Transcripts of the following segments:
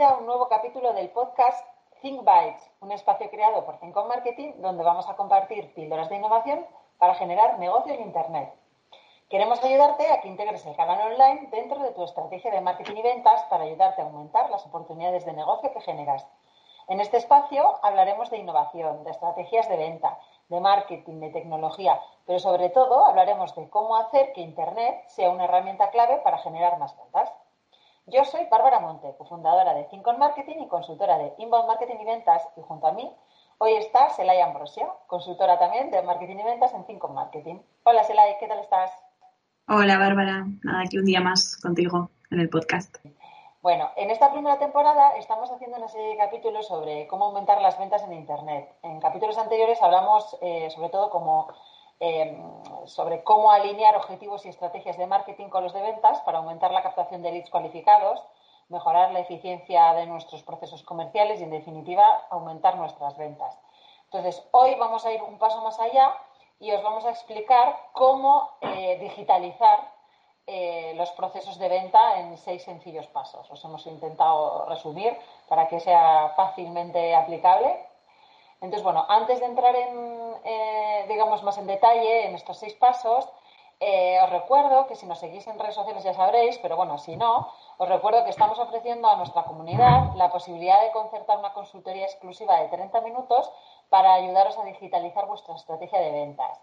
bienvenida un nuevo capítulo del podcast Think Bytes, un espacio creado por Think Marketing donde vamos a compartir píldoras de innovación para generar negocios en Internet. Queremos ayudarte a que integres el canal online dentro de tu estrategia de marketing y ventas para ayudarte a aumentar las oportunidades de negocio que generas. En este espacio hablaremos de innovación, de estrategias de venta, de marketing, de tecnología, pero sobre todo hablaremos de cómo hacer que Internet sea una herramienta clave para generar más ventas. Yo soy Bárbara Monte, cofundadora de Think Marketing y consultora de Inbound Marketing y Ventas, y junto a mí hoy está Selay Ambrosio, consultora también de Marketing y Ventas en Think Marketing. Hola Selay, ¿qué tal estás? Hola Bárbara, nada, aquí un día más contigo en el podcast. Bueno, en esta primera temporada estamos haciendo una serie de capítulos sobre cómo aumentar las ventas en Internet. En capítulos anteriores hablamos eh, sobre todo como Sobre cómo alinear objetivos y estrategias de marketing con los de ventas para aumentar la captación de leads cualificados, mejorar la eficiencia de nuestros procesos comerciales y, en definitiva, aumentar nuestras ventas. Entonces, hoy vamos a ir un paso más allá y os vamos a explicar cómo eh, digitalizar eh, los procesos de venta en seis sencillos pasos. Os hemos intentado resumir para que sea fácilmente aplicable entonces, bueno, antes de entrar en, eh, digamos, más en detalle en estos seis pasos, eh, os recuerdo que si nos seguís en redes sociales ya sabréis, pero bueno, si no, os recuerdo que estamos ofreciendo a nuestra comunidad la posibilidad de concertar una consultoría exclusiva de 30 minutos para ayudaros a digitalizar vuestra estrategia de ventas.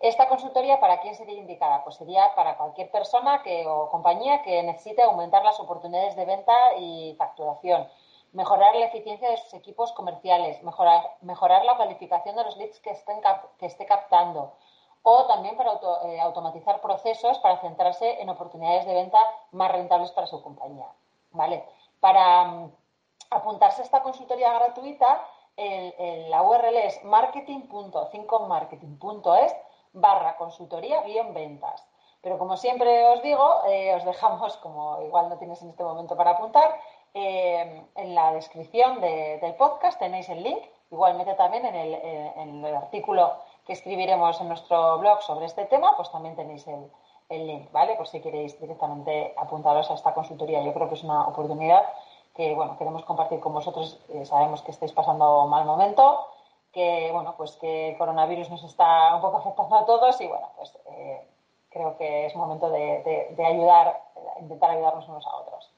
Esta consultoría, ¿para quién sería indicada? Pues sería para cualquier persona que, o compañía que necesite aumentar las oportunidades de venta y facturación mejorar la eficiencia de sus equipos comerciales, mejorar, mejorar la calificación de los leads que, estén que esté captando o también para eh, automatizar procesos para centrarse en oportunidades de venta más rentables para su compañía. ¿vale? Para mm, apuntarse a esta consultoría gratuita, la URL es marketing.cincomarketing.es barra consultoría guion ventas. Pero como siempre os digo, eh, os dejamos, como igual no tienes en este momento para apuntar, eh, en la descripción del podcast tenéis el link, igualmente también en el, eh, en el, artículo que escribiremos en nuestro blog sobre este tema, pues también tenéis el, el link, ¿vale? Por si queréis directamente apuntaros a esta consultoría. Yo creo que es una oportunidad que, bueno, queremos compartir con vosotros. Eh, sabemos que estáis pasando mal momento, que, bueno, pues que el coronavirus nos está un poco afectando a todos y, bueno, pues creo que es momento de, de, de ayudar, intentar ayudarnos unos a otros.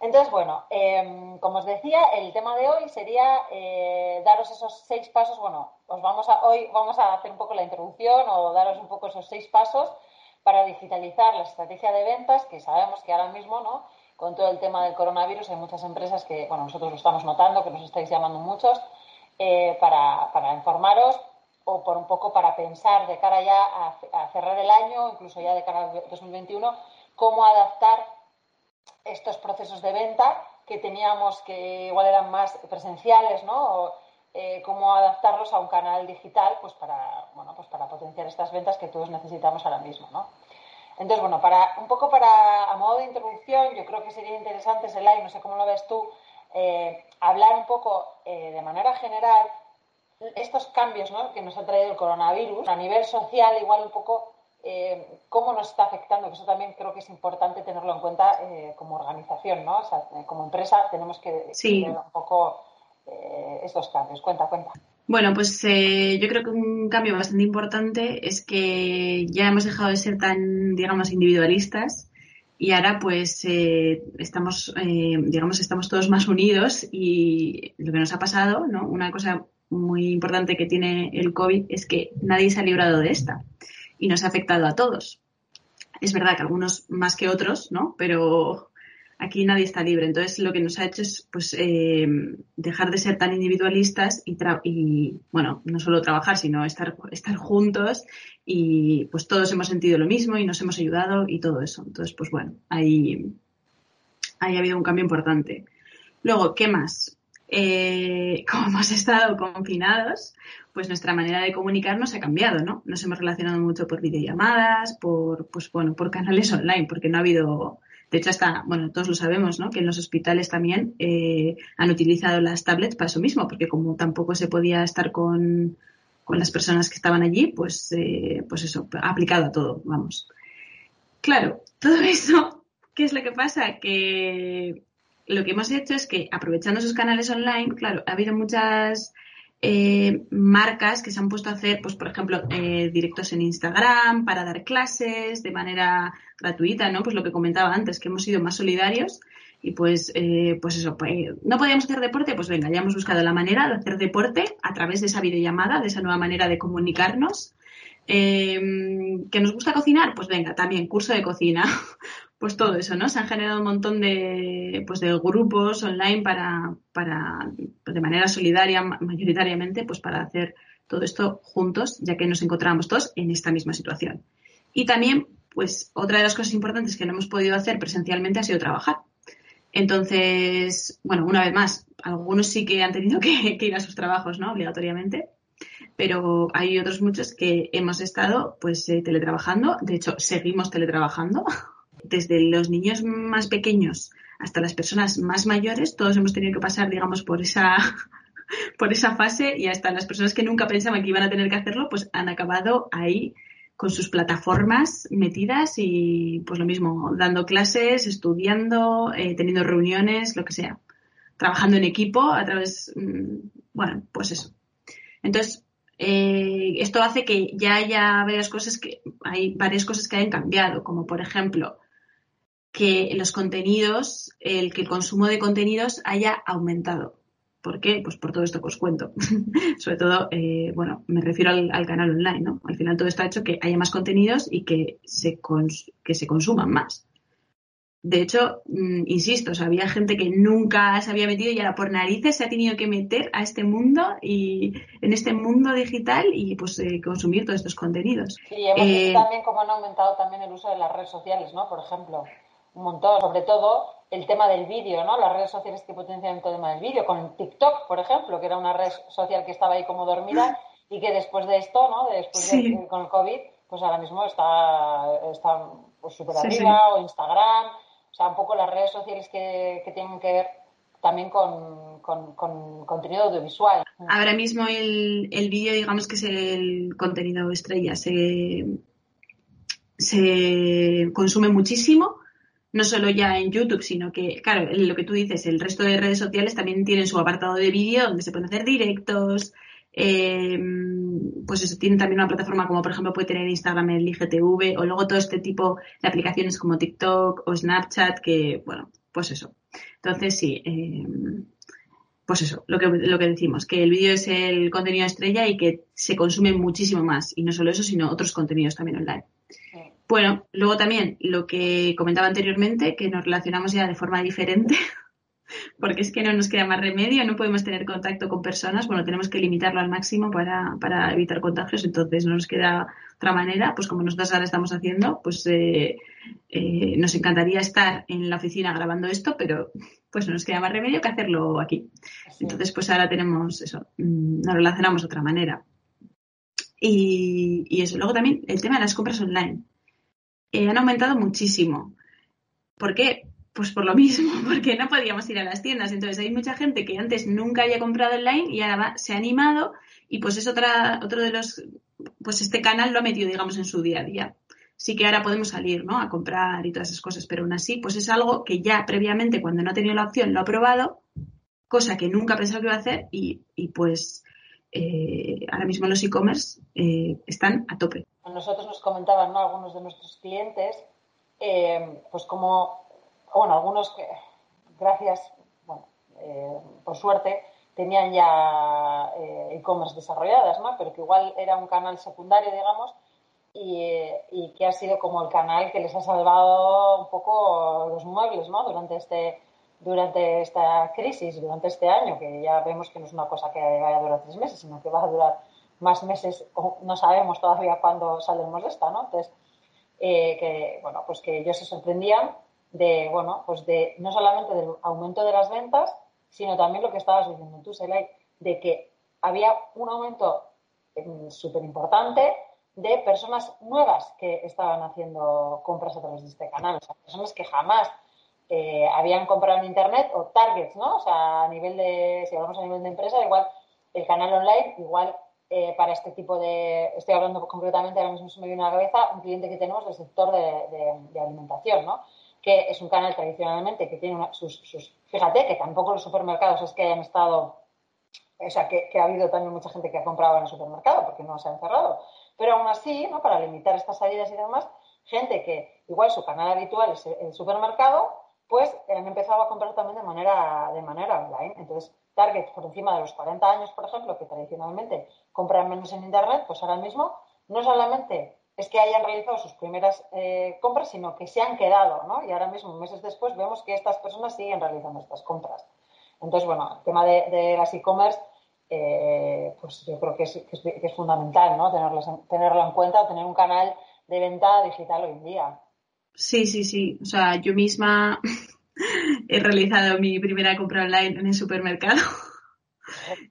Entonces, bueno, em, como os decía, el tema de hoy sería eh, daros esos seis pasos. Bueno, os vamos a, hoy vamos a hacer un poco la introducción o daros un poco esos seis pasos para digitalizar la estrategia de ventas, que sabemos que ahora mismo, ¿no? Con todo el tema del coronavirus hay muchas empresas que, bueno, nosotros lo estamos notando, que nos estáis llamando muchos, eh, para, para, informaros o por un poco para pensar de cara ya a, a cerrar el año, incluso ya de cara al 2021, cómo adaptar estos procesos de venta que teníamos que igual eran más presenciales, ¿no? Eh, cómo adaptarlos a un canal digital, pues para, bueno, pues para potenciar estas ventas que todos necesitamos ahora mismo, ¿no? Entonces, bueno, para, un poco para, a modo de introducción, yo creo que sería interesante, Selay, no sé cómo lo ves tú, eh, hablar un poco eh, de manera general estos cambios ¿no? que nos ha traído el coronavirus a nivel social, igual un poco eh, cómo nos está afectando, que eso también creo que es importante tenerlo en cuenta eh, como organización, ¿no? O sea, eh, como empresa tenemos que sí. un poco estos cambios. Cuenta, cuenta. Bueno, pues yo creo que un cambio bastante importante es que ya hemos dejado de ser tan, digamos, individualistas y ahora pues estamos, digamos, estamos todos más unidos y lo que nos ha pasado, ¿no? Una cosa muy importante que tiene el COVID es que nadie se ha librado de esta y nos ha afectado a todos. Es verdad que algunos más que otros, ¿no? Pero aquí nadie está libre. Entonces lo que nos ha hecho es pues eh, dejar de ser tan individualistas y, y, bueno, no solo trabajar, sino estar, estar juntos y pues todos hemos sentido lo mismo y nos hemos ayudado y todo eso. Entonces, pues bueno, ahí, ahí ha habido un cambio importante. Luego, ¿qué más? Eh, como hemos estado confinados, pues nuestra manera de comunicarnos ha cambiado, ¿no? Nos hemos relacionado mucho por videollamadas, por, pues bueno, por canales online, porque no ha habido, de hecho hasta, bueno, todos lo sabemos, ¿no? Que en los hospitales también eh, han utilizado las tablets para eso mismo, porque como tampoco se podía estar con, con las personas que estaban allí, pues, eh, pues eso, ha aplicado a todo, vamos. Claro, todo eso, ¿qué es lo que pasa? Que lo que hemos hecho es que, aprovechando esos canales online, claro, ha habido muchas eh, marcas que se han puesto a hacer, pues, por ejemplo, eh, directos en Instagram para dar clases de manera gratuita, ¿no? Pues lo que comentaba antes, que hemos sido más solidarios y pues, eh, pues eso, pues, no podíamos hacer deporte, pues venga, ya hemos buscado la manera de hacer deporte a través de esa videollamada, de esa nueva manera de comunicarnos. que nos gusta cocinar, pues venga, también curso de cocina. Pues todo eso, ¿no? Se han generado un montón de, pues de grupos online para, para, de manera solidaria, mayoritariamente, pues para hacer todo esto juntos, ya que nos encontramos todos en esta misma situación. Y también, pues otra de las cosas importantes que no hemos podido hacer presencialmente ha sido trabajar. Entonces, bueno, una vez más, algunos sí que han tenido que, ir a sus trabajos, ¿no? Obligatoriamente. Pero hay otros muchos que hemos estado, pues, eh, teletrabajando. De hecho, seguimos teletrabajando desde los niños más pequeños hasta las personas más mayores, todos hemos tenido que pasar, digamos, por esa, por esa fase y hasta las personas que nunca pensaban que iban a tener que hacerlo, pues han acabado ahí con sus plataformas metidas y pues lo mismo, dando clases, estudiando, eh, teniendo reuniones, lo que sea, trabajando en equipo a través, mm, bueno, pues eso. Entonces, eh, esto hace que ya haya varias cosas que, hay varias cosas que hayan cambiado, como por ejemplo, que los contenidos, el que el consumo de contenidos haya aumentado. ¿Por qué? Pues por todo esto que os cuento. Sobre todo, eh, bueno, me refiero al, canal online, ¿no? Al final todo esto ha hecho que haya más contenidos y que se, que se consuman más. De hecho, mm, insisto, había gente que nunca se había metido y ahora por narices se ha tenido que meter a este mundo y en este mundo digital y pues eh, consumir todos estos contenidos. Y hemos visto eh, también cómo han aumentado también el uso de las redes sociales, ¿no? Por ejemplo un montón, sobre todo el tema del vídeo, ¿no? Las redes sociales que potencian el tema del vídeo, con TikTok, por ejemplo, que era una red social que estaba ahí como dormida y que después de esto, ¿no? Después de, con el COVID, pues ahora mismo está, está pues, arriba, o Instagram, o sea, un poco las redes sociales que, que tienen que ver también con, con, con, contenido audiovisual. Ahora mismo el, el vídeo, digamos que es el contenido estrella, se, se consume muchísimo no solo ya en YouTube, sino que, claro, lo que tú dices, el resto de redes sociales también tienen su apartado de vídeo donde se pueden hacer directos. Eh, pues eso, tienen también una plataforma como por ejemplo puede tener Instagram el IGTV o luego todo este tipo de aplicaciones como TikTok o Snapchat que, bueno, pues eso. Entonces sí, eh, pues eso, lo que, lo que decimos, que el vídeo es el contenido estrella y que se consume muchísimo más. Y no solo eso, sino otros contenidos también online. Bueno, luego también lo que comentaba anteriormente, que nos relacionamos ya de forma diferente, porque es que no nos queda más remedio, no podemos tener contacto con personas, bueno, tenemos que limitarlo al máximo para, para evitar contagios, entonces no nos queda otra manera, pues como nosotros ahora estamos haciendo, pues eh, eh, nos encantaría estar en la oficina grabando esto, pero pues no nos queda más remedio que hacerlo aquí. Entonces, pues ahora tenemos eso, mm, nos relacionamos de otra manera. Y, y eso, luego también el tema de las compras online eh, han aumentado muchísimo. ¿Por qué? Pues por lo mismo, porque no podíamos ir a las tiendas. Entonces hay mucha gente que antes nunca había comprado online y ahora se ha animado y pues es otra, otro de los, pues este canal lo ha metido, digamos, en su día a día. Sí que ahora podemos salir, ¿no? A comprar y todas esas cosas, pero aún así, pues es algo que ya previamente, cuando no ha tenido la opción, lo ha probado, cosa que nunca pensaba que iba a hacer y, y pues eh, ahora mismo los e-commerce eh, están a tope. Nosotros nos comentaban algunos de nuestros clientes, eh, pues como, bueno, algunos que, gracias, bueno, por suerte, tenían ya e-commerce desarrolladas, ¿no? Pero que igual era un canal secundario, digamos, y, y, que ha sido como el canal que les ha salvado un poco los muebles, ¿no? Durante este durante esta crisis, durante este año, que ya vemos que no es una cosa que vaya a durar tres meses, sino que va a durar más meses, no sabemos todavía cuándo saldremos de esta, ¿no? Entonces, eh, que, bueno, pues que ellos se sorprendían de, bueno, pues de no solamente del aumento de las ventas, sino también lo que estabas diciendo tú, Selay, de que había un aumento mm, súper importante de personas nuevas que estaban haciendo compras a través de este canal, o sea, personas que jamás eh, habían comprado en Internet o targets, ¿no? O sea, a nivel de, si hablamos a nivel de empresa, igual el canal online, igual eh, para este tipo de, estoy hablando concretamente, ahora mismo se me viene a la cabeza, un cliente que tenemos del sector de, alimentación, ¿no? que es un canal tradicionalmente que tiene sus, Fíjate que tampoco los supermercados es que hayan estado... O sea, que, ha habido también mucha gente que ha comprado en el supermercado porque no se han cerrado. Pero aún así, ¿no? para limitar estas salidas y demás, gente que igual su canal habitual es el supermercado, pues han empezado a comprar también de manera, de manera online. Entonces, Target por encima de los 40 años, por ejemplo, que tradicionalmente compran menos en Internet, pues ahora mismo no solamente es que hayan realizado sus primeras eh, compras, sino que se han quedado, ¿no? Y ahora mismo, meses después, vemos que estas personas siguen realizando estas compras. Entonces, bueno, el tema de, las e-commerce, eh, pues yo creo que es, que es, fundamental, ¿no? tenerlo en cuenta, tener un canal de venta digital hoy en día. Sí, sí, sí. O sea, yo misma he realizado mi primera compra online en el supermercado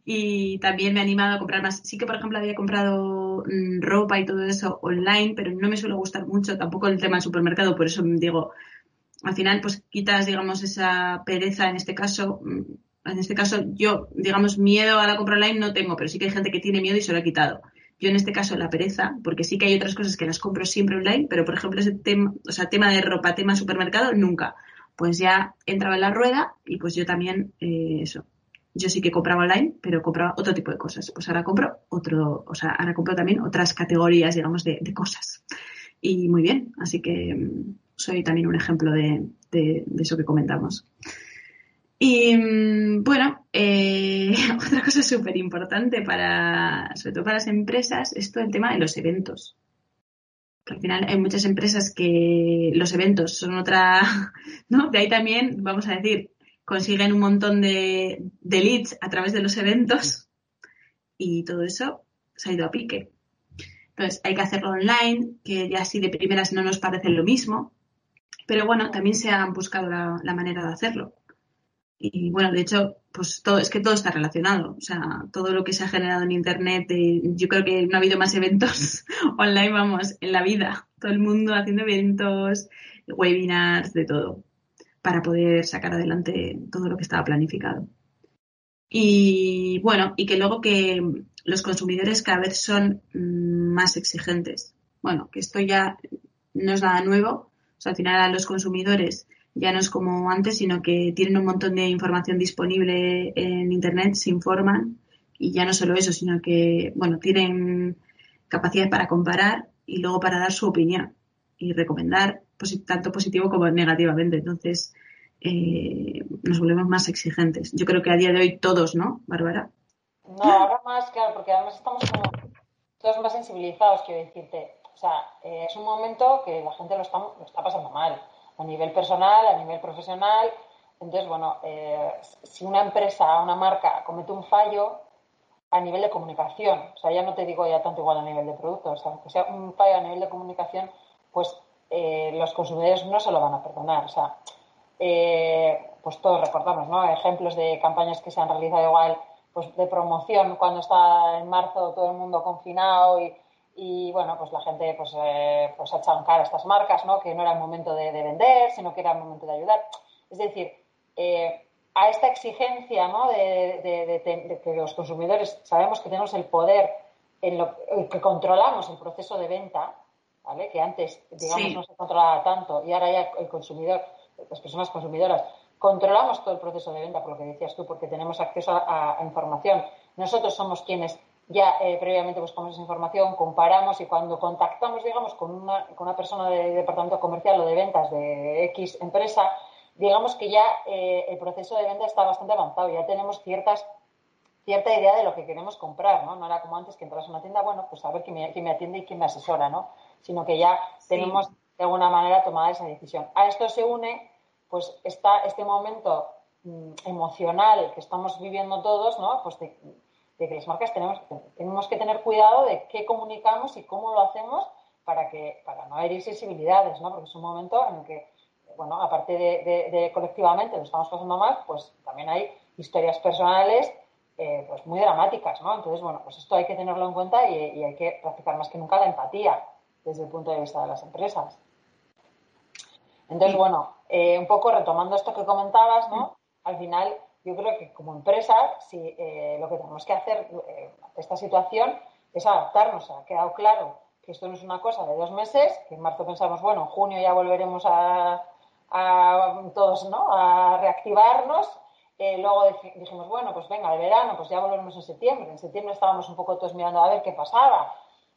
y también me he animado a comprar más. Sí que, por ejemplo, había comprado mm, ropa y todo eso online, pero no me suele gustar mucho tampoco el tema del supermercado, por eso digo, al final, pues quitas, digamos, esa pereza en este caso. Mm, en este caso, yo, digamos, miedo a la compra online no tengo, pero sí que hay gente que tiene miedo y se lo ha quitado. Yo en este caso la pereza, porque sí que hay otras cosas que las compro siempre online, pero por ejemplo ese tema, o sea, tema de ropa, tema supermercado, nunca. Pues ya entraba en la rueda y pues yo también, eh, eso. Yo sí que compraba online, pero compraba otro tipo de cosas. Pues ahora compro otro, o sea, ahora compro también otras categorías, digamos, de, cosas. Y muy bien, así que mm, soy también un ejemplo de, de eso que comentamos. Y mm, bueno, eh, otra cosa súper importante para, sobre todo para las empresas, es todo el tema de los eventos. Al final hay muchas empresas que los eventos son otra, ¿no? De ahí también, vamos a decir, consiguen un montón de, de leads a través de los eventos y todo eso se ha ido a pique. Entonces, hay que hacerlo online, que ya así de primeras no nos parece lo mismo, pero bueno, también se han buscado la manera de hacerlo. Y bueno, de hecho, pues todo, es que todo está relacionado. O sea, todo lo que se ha generado en Internet, eh, yo creo que no ha habido más eventos online, vamos, en la vida. Todo el mundo haciendo eventos, webinars, de todo, para poder sacar adelante todo lo que estaba planificado. Y bueno, y que luego que los consumidores cada vez son mm, más exigentes. Bueno, que esto ya no es nada nuevo. O sea, al final a los consumidores ya no es como antes, sino que tienen un montón de información disponible en Internet, se informan y ya no solo eso, sino que, bueno, tienen capacidad para comparar y luego para dar su opinión y recomendar tanto positivo como negativamente. Entonces, eh, nos volvemos más exigentes. Yo creo que a día de hoy todos, ¿no, Bárbara? No, ahora más, claro, porque además estamos como todos más sensibilizados, quiero decirte. O sea, eh, es un momento que la gente lo está, lo está pasando mal a nivel personal, a nivel profesional. Entonces, bueno, eh, si una empresa, una marca comete un fallo a nivel de comunicación, o sea, ya no te digo ya tanto igual a nivel de producto, o sea, que sea un fallo a nivel de comunicación, pues eh, los consumidores no se lo van a perdonar. O sea, eh, pues todos recordamos, ¿no? Ejemplos de campañas que se han realizado igual, pues de promoción cuando está en marzo todo el mundo confinado y y bueno, pues la gente pues, eh, pues ha echado en cara a estas marcas, ¿no? Que no era el momento de, vender, sino que era el momento de ayudar. Es decir, eh, a esta exigencia, ¿no? De, que los consumidores sabemos que tenemos el poder en lo que controlamos el proceso de venta, ¿vale? Que antes, digamos, no se controlaba tanto y ahora ya el consumidor, las personas consumidoras, controlamos todo el proceso de venta, por lo que decías tú, porque tenemos acceso a información. Nosotros somos quienes ya eh, previamente buscamos esa información, comparamos y cuando contactamos, digamos, con una, con una persona del departamento comercial o de ventas de X empresa, digamos que ya eh, el proceso de venta está bastante avanzado, ya tenemos ciertas cierta idea de lo que queremos comprar, ¿no? No era como antes que entras a una tienda, bueno, pues a ver quién me, quién me atiende y quién me asesora, ¿no? Sino que ya tenemos de alguna manera tomada esa decisión. A esto se une, pues, está este momento mm, emocional que estamos viviendo todos, ¿no? Pues de, de que las marcas tenemos, tenemos que tener cuidado de qué comunicamos y cómo lo hacemos para que para no herir sensibilidades, ¿no? Porque es un momento en el que, bueno, aparte de, colectivamente lo estamos pasando mal, pues también hay historias personales eh, pues muy dramáticas, ¿no? Entonces, bueno, pues esto hay que tenerlo en cuenta y, hay que practicar más que nunca la empatía desde el punto de vista de las empresas. Entonces, bueno, eh, un poco retomando esto que comentabas, ¿no? Al final, yo creo que como empresa, si eh, lo que tenemos que hacer eh, esta situación es adaptarnos. Ha quedado claro que esto no es una cosa de dos meses, que en marzo pensamos, bueno, en junio ya volveremos a, a todos, ¿no? A reactivarnos. Eh, luego dijimos, bueno, pues venga, el verano, pues ya volvemos en septiembre. En septiembre estábamos un poco todos mirando a ver qué pasaba.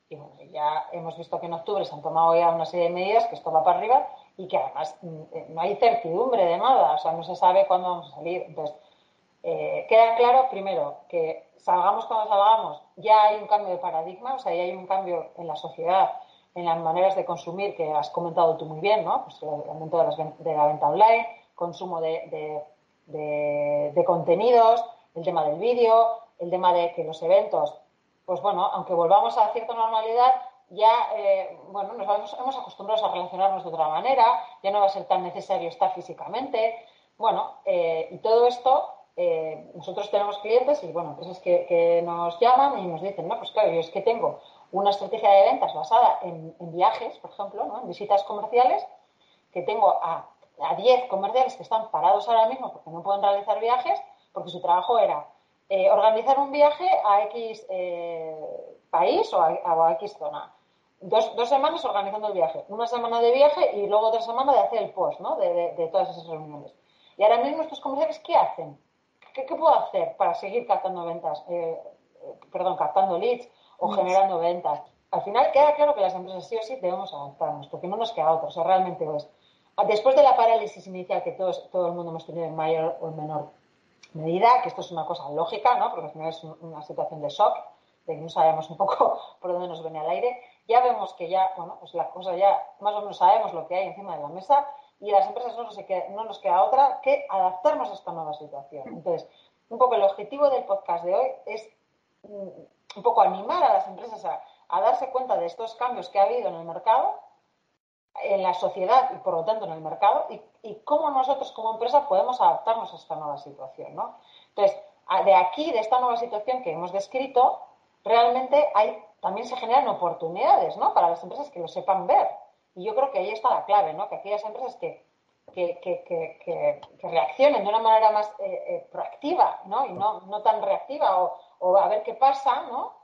Y bueno, ya hemos visto que en octubre se han tomado ya una serie de medidas, que esto va para arriba y que además mm, eh, no hay certidumbre de nada, o sea, no se sabe cuándo vamos a salir. Entonces, eh, queda claro, primero, que salgamos cuando salgamos, ya hay un cambio de paradigma, o sea, ya hay un cambio en la sociedad, en las maneras de consumir, que has comentado tú muy bien, ¿no? Pues el aumento de, la venta online, consumo de, contenidos, el tema del vídeo, el tema de que los eventos, pues bueno, aunque volvamos a cierta normalidad, ya eh, bueno, nos hemos acostumbrado a relacionarnos de otra manera, ya no va a ser tan necesario estar físicamente. Bueno, eh, y todo esto eh, nosotros tenemos clientes y, bueno, empresas que, nos llaman y nos dicen, no, pues claro, yo es que tengo una estrategia de ventas basada en, viajes, por ejemplo, ¿no? en visitas comerciales, que tengo a, a 10 comerciales que están parados ahora mismo porque no pueden realizar viajes, porque su trabajo era eh, organizar un viaje a X eh, país o a, X zona. Dos, dos, semanas organizando el viaje, una semana de viaje y luego otra semana de hacer el post ¿no? de, de todas esas reuniones. Y ahora mismo estos comerciales, ¿qué hacen? ¿Qué, puedo hacer para seguir captando ventas? Eh, eh, perdón, captando leads o generando ventas. Al final queda claro que las empresas sí o sí debemos adaptarnos, porque no nos queda otro. O sea, realmente es. Después de la parálisis inicial que todos, todo el mundo hemos tenido en mayor o en menor medida, que esto es una cosa lógica, ¿no? Porque al final es una situación de shock, de que no sabemos un poco por dónde nos viene al aire, ya vemos que ya, bueno, pues la cosa ya, más o menos sabemos lo que hay encima de la mesa y a las empresas no nos, queda, no nos queda otra que adaptarnos a esta nueva situación. Entonces, un poco el objetivo del podcast de hoy es mm, un poco animar a las empresas a, darse cuenta de estos cambios que ha habido en el mercado, en la sociedad y por lo tanto en el mercado, y, cómo nosotros como empresa podemos adaptarnos a esta nueva situación. ¿no? Entonces, de aquí, de esta nueva situación que hemos descrito, realmente hay, también se generan oportunidades ¿no? para las empresas que lo sepan ver. Y yo creo que ahí está la clave, ¿no? Que aquellas empresas que, que, que, que reaccionen de una manera más eh, eh, proactiva, ¿no? Y no, no tan reactiva o, o, a ver qué pasa, ¿no?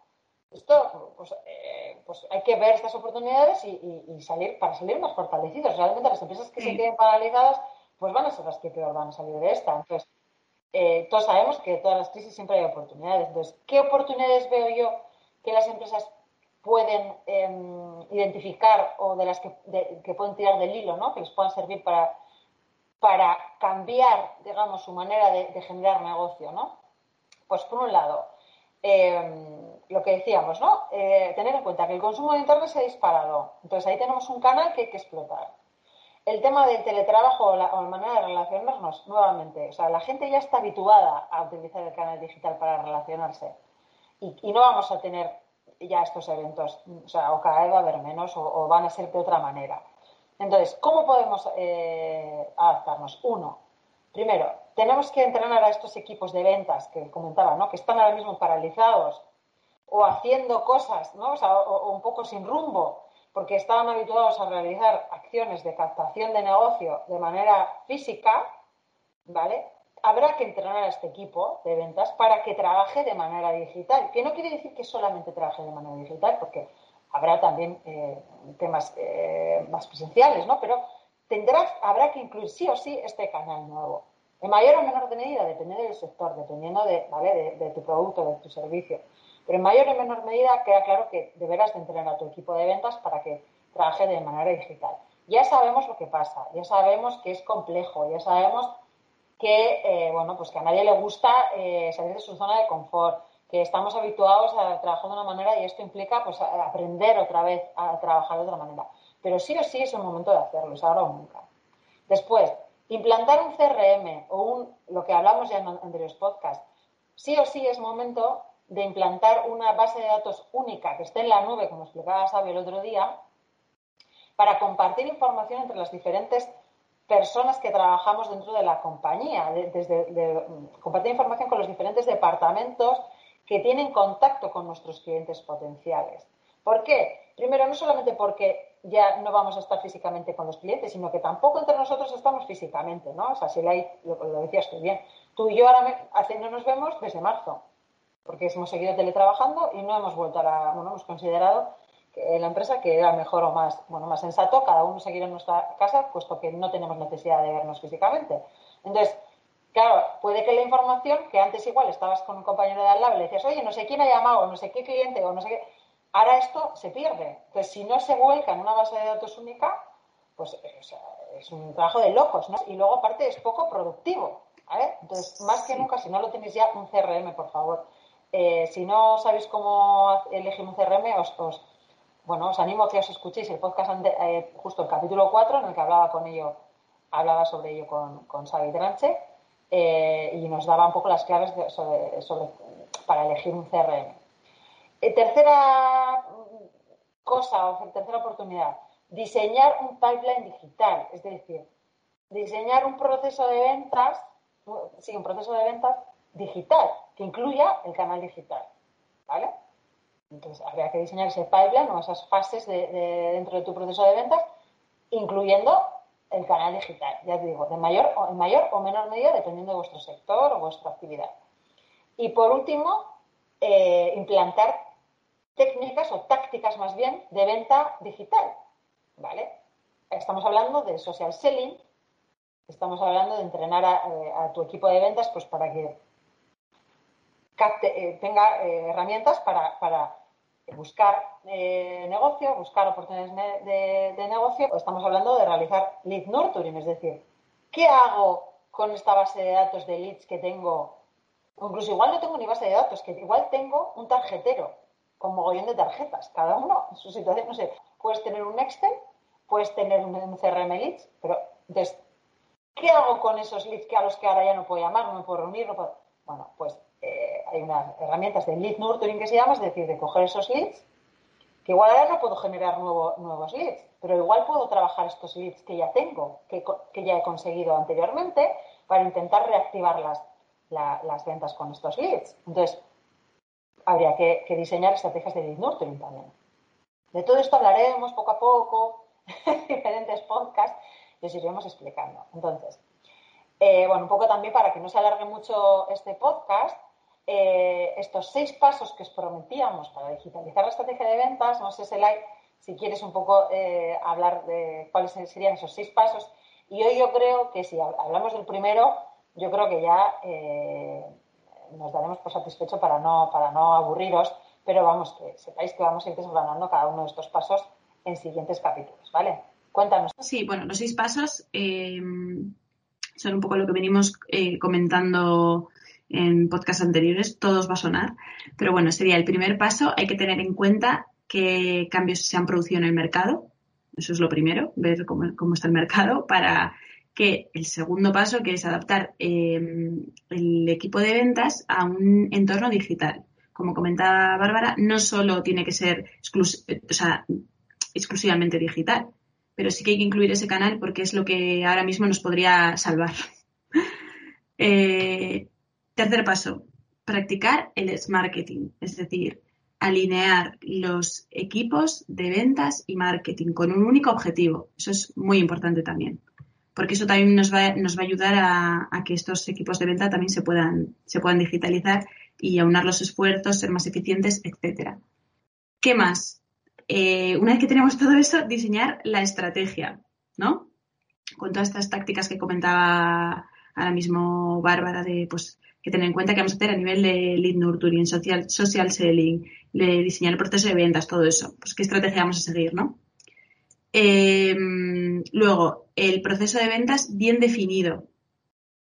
Esto, pues, eh, pues hay que ver estas oportunidades y, y, salir para salir más fortalecidos. Realmente las empresas que se queden paralizadas, pues van a ser las que peor van a salir de esta. Entonces, todos sabemos que todas las crisis siempre hay oportunidades. Entonces, ¿qué oportunidades veo yo que las empresas pueden em, identificar o de las que, que, pueden tirar del hilo, ¿no? que les puedan servir para, para cambiar, digamos, su manera de, generar negocio. ¿no? Pues por un lado, em, lo que decíamos, ¿no? Eh, tener en cuenta que el consumo de Internet se ha disparado. Entonces ahí tenemos un canal que hay que explotar. El tema del teletrabajo o la, manera de relacionarnos, nuevamente, o sea, la gente ya está habituada a utilizar el canal digital para relacionarse y, y no vamos a tener ya estos eventos, o sea, o cada vez va a haber menos o, van a ser de otra manera. Entonces, ¿cómo podemos eh, adaptarnos? Uno, primero, tenemos que entrenar a estos equipos de ventas que comentaba, ¿no? Que están ahora mismo paralizados o haciendo cosas, ¿no? o un poco sin rumbo, porque estaban habituados a realizar acciones de captación de negocio de manera física, ¿vale? Habrá que entrenar a este equipo de ventas para que trabaje de manera digital, que no quiere decir que solamente trabaje de manera digital, porque habrá también eh, temas eh, más presenciales, ¿no? Pero tendrás, habrá que incluir sí o sí este canal nuevo. En mayor o menor medida, dependiendo del sector, dependiendo de, ¿vale? de, tu producto, de tu servicio. Pero en mayor o menor medida queda claro que deberás de entrenar a tu equipo de ventas para que trabaje de manera digital. Ya sabemos lo que pasa, ya sabemos que es complejo, ya sabemos que, eh, bueno, pues que a nadie le gusta eh, salir de su zona de confort, que estamos habituados a trabajar de una manera y esto implica pues aprender otra vez a trabajar de otra manera. Pero sí o sí es el momento de hacerlo, es ahora o nunca. Después, implantar un CRM o un, lo que hablamos ya en anteriores podcasts, sí o sí es momento de implantar una base de datos única que esté en la nube, como explicaba Sabio el otro día, para compartir información entre las diferentes personas que trabajamos dentro de la compañía, desde compartir información con los diferentes departamentos que tienen contacto con nuestros clientes potenciales. ¿Por qué? Primero, no solamente porque ya no vamos a estar físicamente con los clientes, sino que tampoco entre nosotros estamos físicamente, ¿no? O sea, si hay, lo, decías tú bien, tú y yo ahora no nos vemos desde marzo, porque hemos seguido teletrabajando y no hemos vuelto a la, bueno, hemos considerado en la empresa que era mejor o más, bueno, más sensato cada uno seguir en nuestra casa, puesto que no tenemos necesidad de vernos físicamente. Entonces, claro, puede que la información, que antes igual estabas con un compañero de al lado y le decías, oye, no sé quién ha llamado, no sé qué cliente, o no sé qué, ahora esto se pierde. Entonces, si no se vuelca en una base de datos única, pues es un trabajo de locos, ¿no? Y luego, aparte, es poco productivo. Entonces, más que nunca, si no lo tenéis ya, un CRM, por favor. Eh, si no sabéis cómo elegir un CRM, os, bueno, os animo a que os escuchéis el podcast, eh, justo el capítulo 4, en el que hablaba con ello, hablaba sobre ello con, con Xavi Tranche, eh, y nos daba un poco las claves sobre, para elegir un CRM. tercera cosa, o tercera oportunidad, diseñar un pipeline digital, es decir, diseñar un proceso de ventas sí, un proceso de ventas digital, que incluya el canal digital. ¿Vale? Entonces, habría que diseñar ese pipeline o esas fases de, dentro de tu proceso de ventas, incluyendo el canal digital, ya te digo, de mayor o, en mayor o menor medida, dependiendo de vuestro sector o vuestra actividad. Y por último, eh, implantar técnicas o tácticas más bien de venta digital. ¿Vale? Estamos hablando de social selling, Estamos hablando de entrenar eh, a, tu equipo de ventas pues para que eh, tenga eh, herramientas para, buscar negocio, buscar oportunidades de, negocio. Estamos hablando de realizar lead nurturing, es decir, ¿qué hago con esta base de datos de leads que tengo? incluso igual no tengo ni base de datos, que igual tengo un tarjetero con mogollón de tarjetas, cada uno en su situación, no sé, puedes tener un Excel, puedes tener un CRM leads, pero entonces ¿Qué hago con esos leads que a los que ahora ya no puedo llamar, no me puedo reunir? No puedo... Bueno, pues eh, hay unas herramientas de lead nurturing que se llama, es decir, de coger esos leads, que igual ahora no puedo generar nuevos leads, pero igual puedo trabajar estos leads que ya tengo, que, ya he conseguido anteriormente, para intentar reactivar las, las ventas con estos leads. Entonces, habría que, que, diseñar estrategias de lead nurturing también. De todo esto hablaremos poco a poco en diferentes podcasts y os iremos explicando. Entonces, eh, bueno, un poco también para que no se alargue mucho este podcast, eh, estos seis pasos que os prometíamos para digitalizar la estrategia de ventas, no sé, Selay, si quieres un poco eh, hablar de cuáles serían esos seis pasos. Y hoy yo creo que si hablamos del primero, yo creo que ya nos daremos por satisfecho para no, para no aburriros, pero vamos, que sepáis que vamos a ir desgranando cada uno de estos pasos en siguientes capítulos, ¿vale? Cuéntanos. Sí, bueno, los seis pasos son un poco lo que venimos eh, comentando en podcasts anteriores, todos va a sonar, pero bueno, sería el primer paso, hay que tener en cuenta qué cambios se han producido en el mercado, eso es lo primero, ver cómo, está el mercado, para que el segundo paso, que es adaptar eh, el equipo de ventas a un entorno digital. Como comentaba Bárbara, no solo tiene que ser exclusivamente digital, pero sí que hay que incluir ese canal porque es lo que ahora mismo nos podría salvar. Eh, tercer paso, practicar el marketing, es decir, alinear los equipos de ventas y marketing con un único objetivo. Eso es muy importante también, porque eso también nos va, nos va a ayudar a, a, que estos equipos de venta también se puedan, se puedan digitalizar y aunar los esfuerzos, ser más eficientes, etcétera. ¿Qué más? Eh, una vez que tenemos todo eso, diseñar la estrategia, ¿no? Con todas estas tácticas que comentaba ahora mismo Bárbara de pues que tener en cuenta que vamos a hacer a nivel de lead nurturing, social, selling, de diseñar el proceso de ventas, todo eso. Pues qué estrategia vamos a seguir, ¿no? Em, luego, el proceso de ventas bien definido,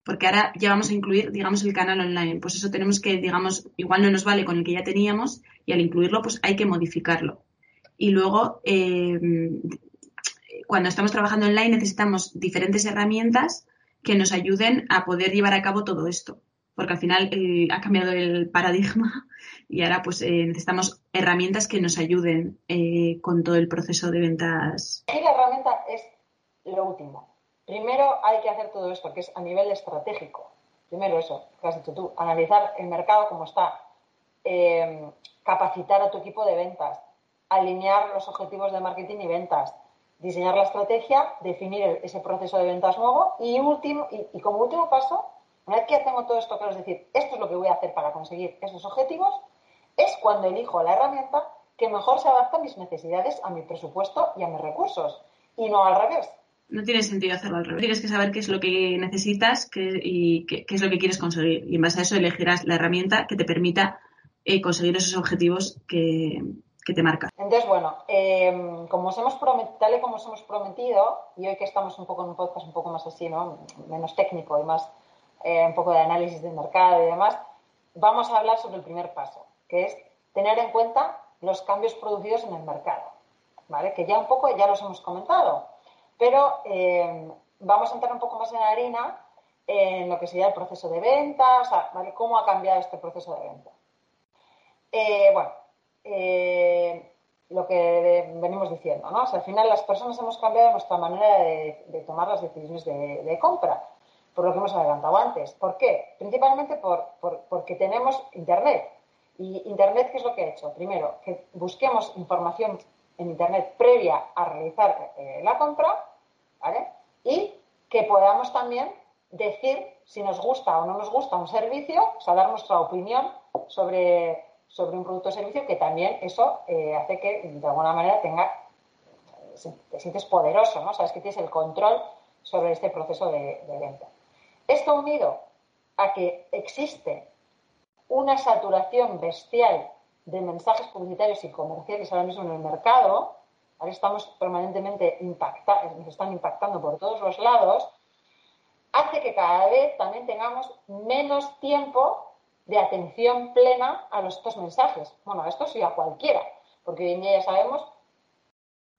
porque ahora ya vamos a incluir, digamos, el canal online. Pues eso tenemos que, digamos, igual no nos vale con el que ya teníamos y al incluirlo, pues hay que modificarlo. Y luego, eh, cuando estamos trabajando online, necesitamos diferentes herramientas que nos ayuden a poder llevar a cabo todo esto. Porque al final eh, ha cambiado el paradigma y ahora pues eh, necesitamos herramientas que nos ayuden con todo el proceso de ventas. Y la herramienta es lo último. Primero hay que hacer todo esto, que es a nivel estratégico. Primero eso, que has dicho tú, analizar el mercado como está, capacitar a tu equipo de ventas, alinear los objetivos de marketing y ventas, diseñar la estrategia, definir ese proceso de ventas nuevo y, último, y, como último paso, una vez que hacemos todo esto, claro, es decir, esto es lo que voy a hacer para conseguir esos objetivos, es cuando elijo la herramienta que mejor se adapta a mis necesidades, a mi presupuesto y a mis recursos, y no al revés. No tiene sentido hacerlo al revés. Tienes que saber qué es lo que necesitas y qué, es lo que quieres conseguir. Y en base a eso elegirás la herramienta que te permita eh, conseguir esos objetivos que, te marca. Entonces, bueno, em, como os hemos tal y como os hemos prometido, y hoy que estamos un poco en un podcast un poco más así, ¿no? Menos técnico y más eh, un poco de análisis del mercado y demás, vamos a hablar sobre el primer paso, que es tener en cuenta los cambios producidos en el mercado, ¿vale? Que ya un poco ya los hemos comentado, pero eh, vamos a entrar un poco más en la harina en lo que sería el proceso de venta, o sea, ¿vale? ¿Cómo ha cambiado este proceso de venta? Eh, bueno, eh, lo que venimos diciendo, ¿no? O sea, al final las personas hemos cambiado nuestra manera de, tomar las decisiones de, compra, por lo que hemos adelantado antes. ¿Por qué? Principalmente por, porque tenemos Internet. ¿Y Internet qué es lo que ha hecho? Primero, que busquemos información en Internet previa a realizar eh, la compra, ¿vale? Y que podamos también decir si nos gusta o no nos gusta un servicio, o sea, dar nuestra opinión sobre, sobre un producto o servicio, que también eso eh, hace que de alguna manera tenga, te sientes poderoso, ¿no? Sabes que tienes el control sobre este proceso de venta. Esto unido a que existe una saturación bestial de mensajes publicitarios y comerciales ahora mismo en el mercado, ahora estamos permanentemente impactados, nos están impactando por todos los lados, hace que cada vez también tengamos menos tiempo de atención plena a estos mensajes. Bueno, a estos sí a cualquiera, porque hoy en día ya sabemos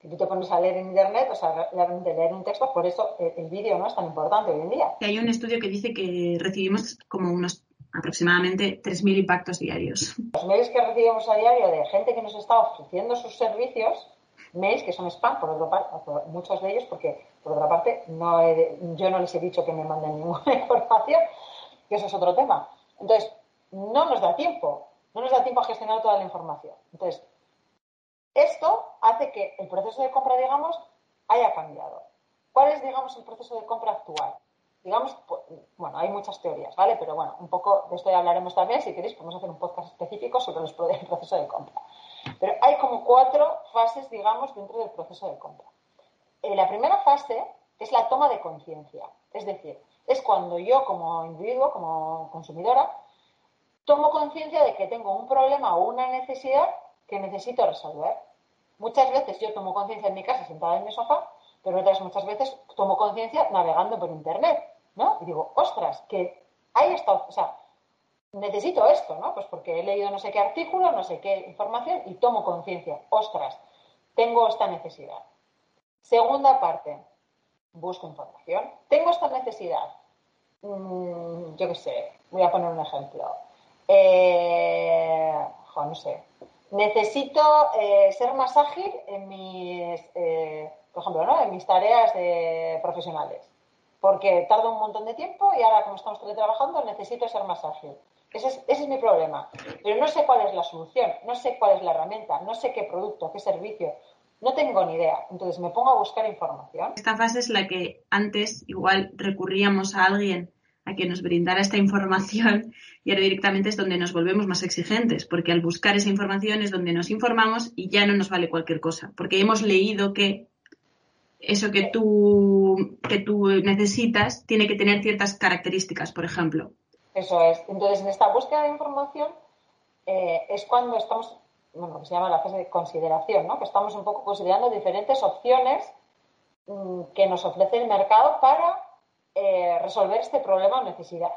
que tú te pones a leer en internet, o sea, realmente leer un texto, por eso el, vídeo no es tan importante hoy en día. Hay un estudio que dice que recibimos como unos aproximadamente 3.000 impactos diarios. Los mails que recibimos a diario de gente que nos está ofreciendo sus servicios, mails que son spam, por otra parte, muchos de ellos, porque por otra parte no yo no les he dicho que me manden ninguna información, que eso es otro tema. Entonces, no nos da tiempo, no nos da tiempo a gestionar toda la información. Entonces, esto hace que el proceso de compra, digamos, haya cambiado. ¿Cuál es, digamos, el proceso de compra actual? digamos, pues, bueno, hay muchas teorías, ¿vale? Pero bueno, un poco de esto ya hablaremos también. Si queréis, podemos hacer un podcast específico sobre el proceso de compra. Pero hay como cuatro fases, digamos, dentro del proceso de compra. Eh, la primera fase es la toma de conciencia. Es decir, es cuando yo como individuo, como consumidora, tomo conciencia de que tengo un problema o una necesidad que necesito resolver. Muchas veces yo tomo conciencia en mi casa sentada en mi sofá, pero otras muchas veces tomo conciencia navegando por Internet ¿no? Y digo, ostras, que hay esta, o sea, necesito esto, ¿no? Pues porque he leído no sé qué artículo, no sé qué información y tomo conciencia, ostras, tengo esta necesidad. Segunda parte, busco información. Tengo esta necesidad. Mm, yo qué sé, voy a poner un ejemplo. Eh, no sé. Necesito eh, ser más ágil en mis, eh, por ejemplo, ¿no? en mis tareas profesionales porque tarda un montón de tiempo y ahora como estamos teletrabajando necesito ser más ágil. Ese es, ese es, mi problema. Pero no sé cuál es la solución, no sé cuál es la herramienta, no sé qué producto, qué servicio. No tengo ni idea. Entonces me pongo a buscar información. Esta fase es la que antes igual recurríamos a alguien a que nos brindara esta información y ahora directamente es donde nos volvemos más exigentes, porque al buscar esa información es donde nos informamos y ya no nos vale cualquier cosa, porque hemos leído que eso que tú, que tú necesitas tiene que tener ciertas características, por ejemplo. Eso es. Entonces, en esta búsqueda de información eh, es cuando estamos, bueno, se llama la fase de consideración, ¿no? Que estamos un poco considerando diferentes opciones mm, que nos ofrece el mercado para eh, resolver este problema o necesidad.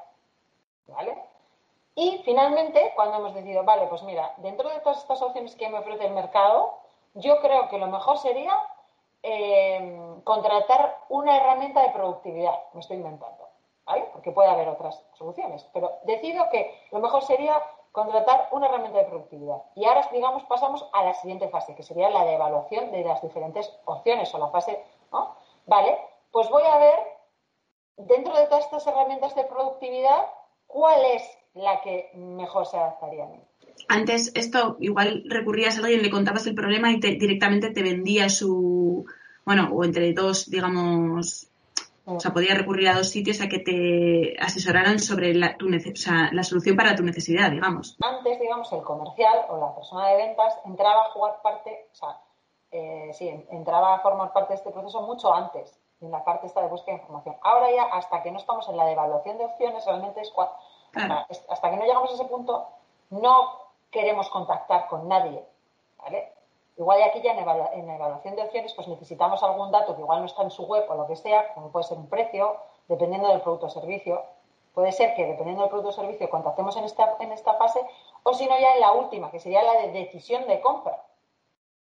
¿Vale? Y finalmente, cuando hemos decidido, vale, pues mira, dentro de todas estas opciones que me ofrece el mercado, yo creo que lo mejor sería eh, contratar una herramienta de productividad, me estoy inventando, ¿vale? Porque puede haber otras soluciones, pero decido que lo mejor sería contratar una herramienta de productividad. Y ahora, digamos, pasamos a la siguiente fase, que sería la de evaluación de las diferentes opciones o la fase, ¿no? Vale, pues voy a ver, dentro de todas estas herramientas de productividad, cuál es la que mejor se adaptaría a mí. Antes esto igual recurrías a alguien, le contabas el problema y te, directamente te vendía su, bueno, o entre dos, digamos, O sea, podías recurrir a dos sitios a que te asesoraran sobre la, tu la solución para tu necesidad, digamos. Antes, digamos, el comercial o la persona de ventas entraba a jugar parte, o sea, eh, sí, entraba a formar parte de este proceso mucho antes, en la parte esta de búsqueda de información. Ahora ya, hasta que no estamos en la devaluación de opciones, realmente es cuando, hasta que no llegamos a ese punto, no queremos contactar con nadie, ¿vale? Igual aquí ya en, evaluación de opciones pues necesitamos algún dato que igual no está en su web o lo que sea, como puede ser un precio, dependiendo del producto o servicio. Puede ser que dependiendo del producto o servicio contactemos en esta, en esta fase o si no ya en la última, que sería la de decisión de compra.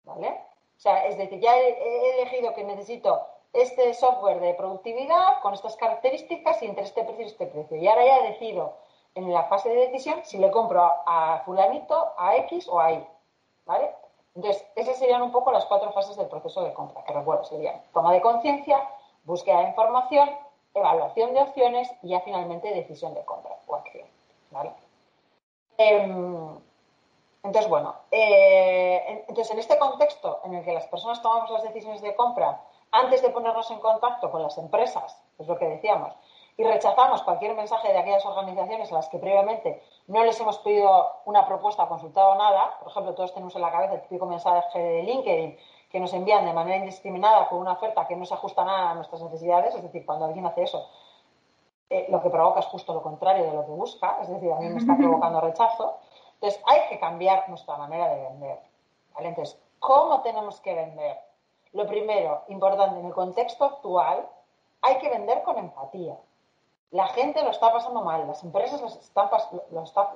¿Vale? O sea, es decir, ya he, elegido que necesito este software de productividad con estas características y entre este precio y este precio. Y ahora ya decido en la fase de decisión si le compro a, fulanito, a X o a Y. ¿Vale? Entonces, esas serían un poco las cuatro fases del proceso de compra, que recuerdo, serían toma de conciencia, búsqueda de información, evaluación de opciones y ya finalmente decisión de compra o acción. ¿vale? Em, entonces, bueno, eh, entonces en este contexto en el que las personas tomamos las decisiones de compra antes de ponernos en contacto con las empresas, es lo que decíamos, y rechazamos cualquier mensaje de aquellas organizaciones a las que previamente no les hemos pedido una propuesta o consultado nada, por ejemplo, todos tenemos en la cabeza el típico mensaje de LinkedIn que nos envían de manera indiscriminada con una oferta que no se ajusta nada a nuestras necesidades, es decir, cuando alguien hace eso, eh, lo que provoca es justo lo contrario de lo que busca, es decir, a mí me está provocando rechazo. Entonces, hay que cambiar nuestra manera de vender. Entonces, ¿cómo tenemos que vender? Lo primero, importante, en el contexto actual, hay que vender con empatía la gente lo está pasando mal, las empresas lo, están,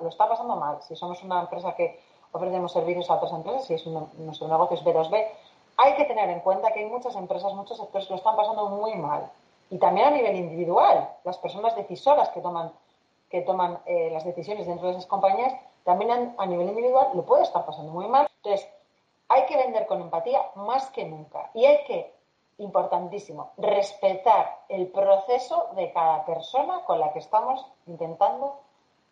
está, pasando mal. Si somos una empresa que ofrecemos servicios a otras empresas, si es nuestro negocio es B2B, hay que tener en cuenta que hay muchas empresas, muchos sectores que lo están pasando muy mal. Y también a nivel individual, las personas decisoras que toman, eh, las decisiones dentro de esas compañías, también a nivel individual lo puede estar pasando muy mal. Entonces, hay que vender con empatía más que nunca. Y hay que importantísimo, respetar el proceso de cada persona con la que estamos intentando,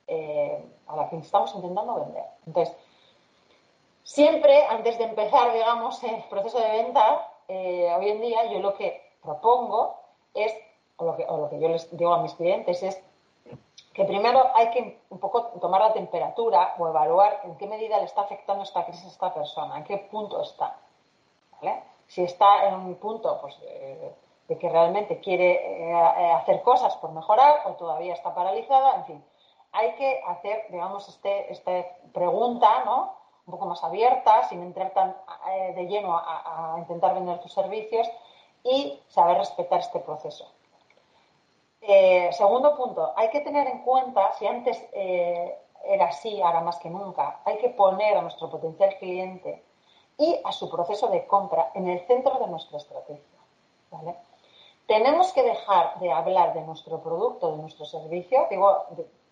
eh, a la que estamos intentando vender. Entonces, siempre antes de empezar, digamos, el proceso de venta, eh, hoy en día yo lo que propongo es, o lo, que, o lo que yo les digo a mis clientes es que primero hay que un poco tomar la temperatura o evaluar en qué medida le está afectando esta crisis a esta persona, en qué punto está. ¿vale? si está en un punto pues, de que realmente quiere eh, eh, hacer cosas por mejorar o todavía está paralizada, en fin, hay que hacer, digamos, este, esta pregunta, ¿no? Un poco más abierta, sin entrar tan eh, de lleno a, intentar vender tus servicios y saber respetar este proceso. Segundo punto, hay que tener en cuenta, si antes era así, ahora más que nunca, hay que poner a nuestro potencial cliente y a su proceso de compra en el centro de nuestra estrategia. Tenemos que dejar de hablar de nuestro producto, de nuestro servicio. Digo,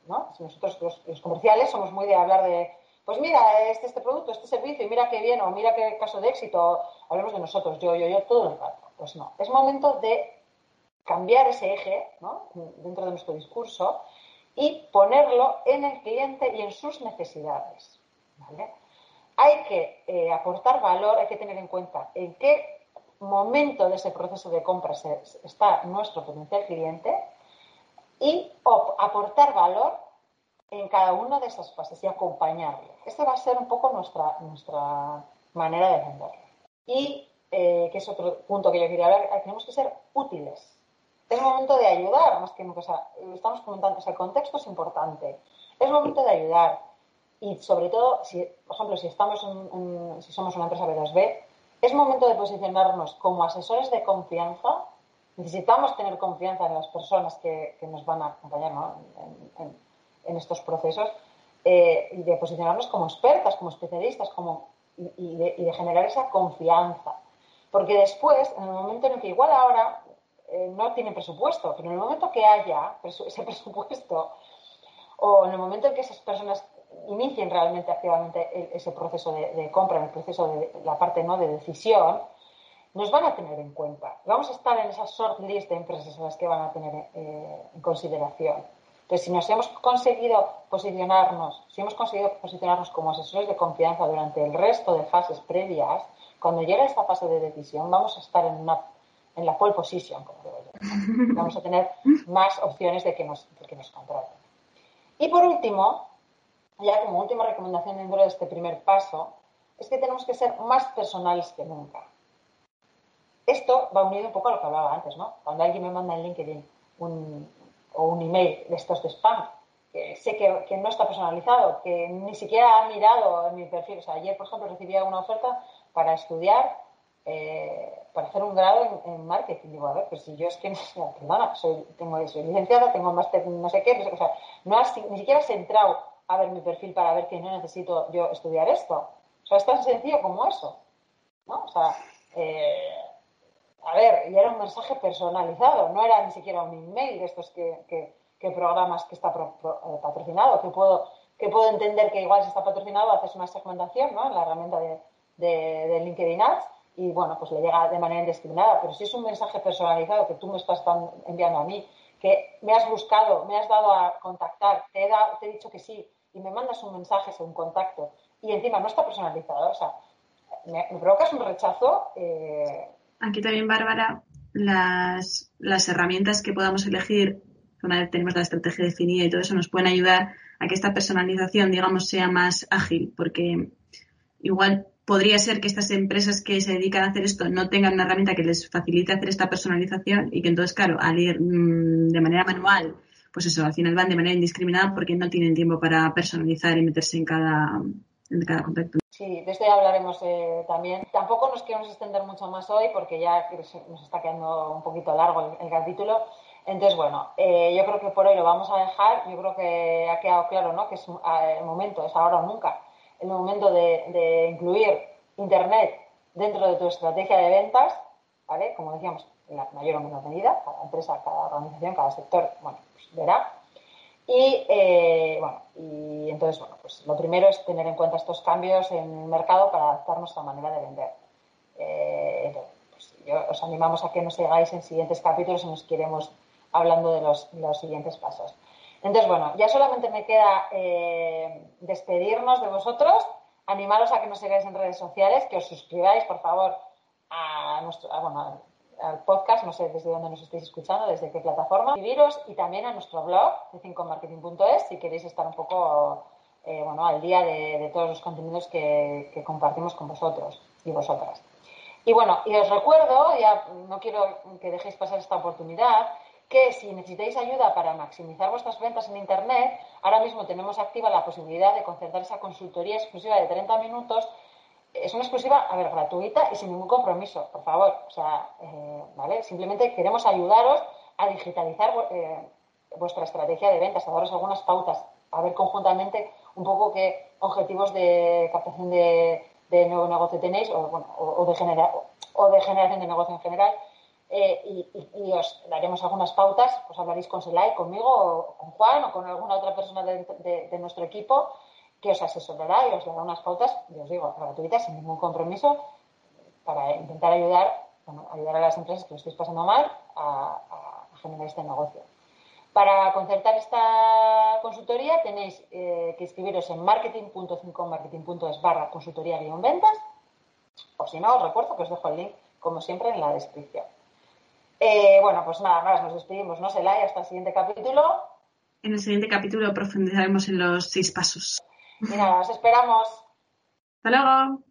¿no? nosotros los, comerciales somos muy de hablar de, pues mira, este, este producto, este servicio, y mira qué bien, o mira qué caso de éxito, hablemos de nosotros, yo, yo, yo, todo el rato. Pues no, es momento de cambiar ese eje dentro de nuestro discurso y ponerlo en el cliente y en sus necesidades. hay que eh, aportar valor, hay que tener en cuenta en qué momento de ese proceso de compra está nuestro potencial cliente y aportar valor en cada una de esas fases y acompañarle. Este va a ser un poco nuestra, nuestra manera de venderlo. Y, eh, que es otro punto que yo quería hablar, tenemos que ser útiles. Es momento de ayudar, más que nunca. estamos comentando, que el contexto es importante. Es momento de ayudar y sobre todo, si, por ejemplo, si, estamos si somos una empresa B2B, es momento de posicionarnos como asesores de confianza. Necesitamos tener confianza en las personas que, nos van a acompañar en, estos procesos eh, y de posicionarnos como expertas, como especialistas como, y, de, generar esa confianza. Porque después, en el momento en el que igual ahora eh, no tienen presupuesto, pero en el momento que haya ese presupuesto o en el momento en que esas personas inicien realmente activamente ese proceso de, compra, en el proceso de la parte no de decisión, nos van a tener en cuenta. Vamos a estar en esa short list de empresas a las que van a tener eh, en consideración. Entonces, si nos hemos conseguido posicionarnos, si hemos conseguido posicionarnos como asesores de confianza durante el resto de fases previas, cuando llegue esta fase de decisión, vamos a estar en, una, en la pole position, como digo yo. Vamos a tener más opciones de que nos, de que nos contraten. Y por último, ya como última recomendación dentro de este primer paso, es que tenemos que ser más personales que nunca. Esto va unido un poco a lo que hablaba antes, ¿no? Cuando alguien me manda en LinkedIn un, o un email de estos de spam, que sé que, no está personalizado, que ni siquiera ha mirado en mi perfil. O sea, ayer, por ejemplo, recibía una oferta para estudiar, eh, para hacer un grado en, marketing. Digo, a ver, pues si yo es que, perdona, soy, tengo, soy licenciada, tengo máster no sé qué, o sea, no ni siquiera has entrado a ver mi perfil para ver que no necesito yo estudiar esto. O sea, es tan sencillo como eso. ¿no? O sea, eh, a ver, y era un mensaje personalizado, no era ni siquiera un email de estos que, que, programas que está eh, patrocinado, que puedo, que puedo entender que igual si está patrocinado haces una segmentación ¿no? en la herramienta de, de, LinkedIn Ads y bueno, pues le llega de manera indiscriminada, pero si es un mensaje personalizado que tú me estás enviando a mí, que me has buscado, me has dado a contactar, te he, te he dicho que sí y me mandas un mensaje, un contacto y encima no está personalizado, o sea, me, provocas un rechazo. Eh, Aquí también, Bárbara, las, las herramientas que podamos elegir, una vez tenemos la estrategia definida y todo eso, nos pueden ayudar a que esta personalización, digamos, sea más ágil, porque igual podría ser que estas empresas que se dedican a hacer esto no tengan una herramienta que les facilite hacer esta personalización y que entonces, claro, al ir mm, de manera manual, pues eso, al final van de manera indiscriminada porque no tienen tiempo para personalizar y meterse en cada, en cada contacto. Sí, de esto ya hablaremos eh, también. Tampoco nos queremos extender mucho más hoy porque ya nos está quedando un poquito largo el, capítulo. Entonces, bueno, eh, yo creo que por hoy lo vamos a dejar. Yo creo que ha quedado claro ¿no? que es el momento, es ahora o nunca, el momento de, incluir Internet dentro de tu estrategia de ventas, ¿vale? Como decíamos, en la mayor o menor medida, cada empresa, cada organización, cada sector, bueno, pues verá. Y, eh, bueno, y entonces, bueno, pues lo primero es tener en cuenta estos cambios en el mercado para adaptar nuestra manera de vender. Eh, pues yo os animamos a que nos sigáis en siguientes capítulos y nos queremos hablando de los, siguientes pasos. Entonces, bueno, ya solamente me queda eh, despedirnos de vosotros, animaros a que nos sigáis en redes sociales, que os suscribáis, por favor, a nuestro, bueno, al podcast, no sé desde dónde nos estáis escuchando, desde qué plataforma, viviros y también a nuestro blog de 5marketing.es si queréis estar un poco eh, bueno, al día de, todos los contenidos que, compartimos con vosotros y vosotras. Y bueno, y os recuerdo, ya no quiero que dejéis pasar esta oportunidad, que si necesitáis ayuda para maximizar vuestras ventas en Internet, ahora mismo tenemos activa la posibilidad de concertar esa consultoría exclusiva de 30 minutos es una exclusiva, a ver, gratuita y sin ningún compromiso, por favor. O sea, eh, ¿vale? Simplemente queremos ayudaros a digitalizar eh, vuestra estrategia de ventas, a daros algunas pautas, a ver conjuntamente un poco qué objetivos de captación de, nuevo negocio tenéis o, bueno, o, de o de generación de negocio en general. Eh, y, os daremos algunas pautas, pues hablaréis con Selay, conmigo, o con Juan o con alguna otra persona de nuestro equipo que os asesorará y os dará unas pautas, y os digo, gratuitas, sin ningún compromiso, para intentar ayudar, ayudar a las empresas que lo estéis pasando mal a, generar este negocio. Para concertar esta consultoría tenéis eh, que inscribiros en marketing.5marketing.es barra consultoría-ventas o si no, os recuerdo que os dejo el link, como siempre, en la descripción. Eh, bueno, pues nada más, nos despedimos, no se la hasta el siguiente capítulo. En el siguiente capítulo profundizaremos en los seis pasos. Y nada, os esperamos. Hasta luego.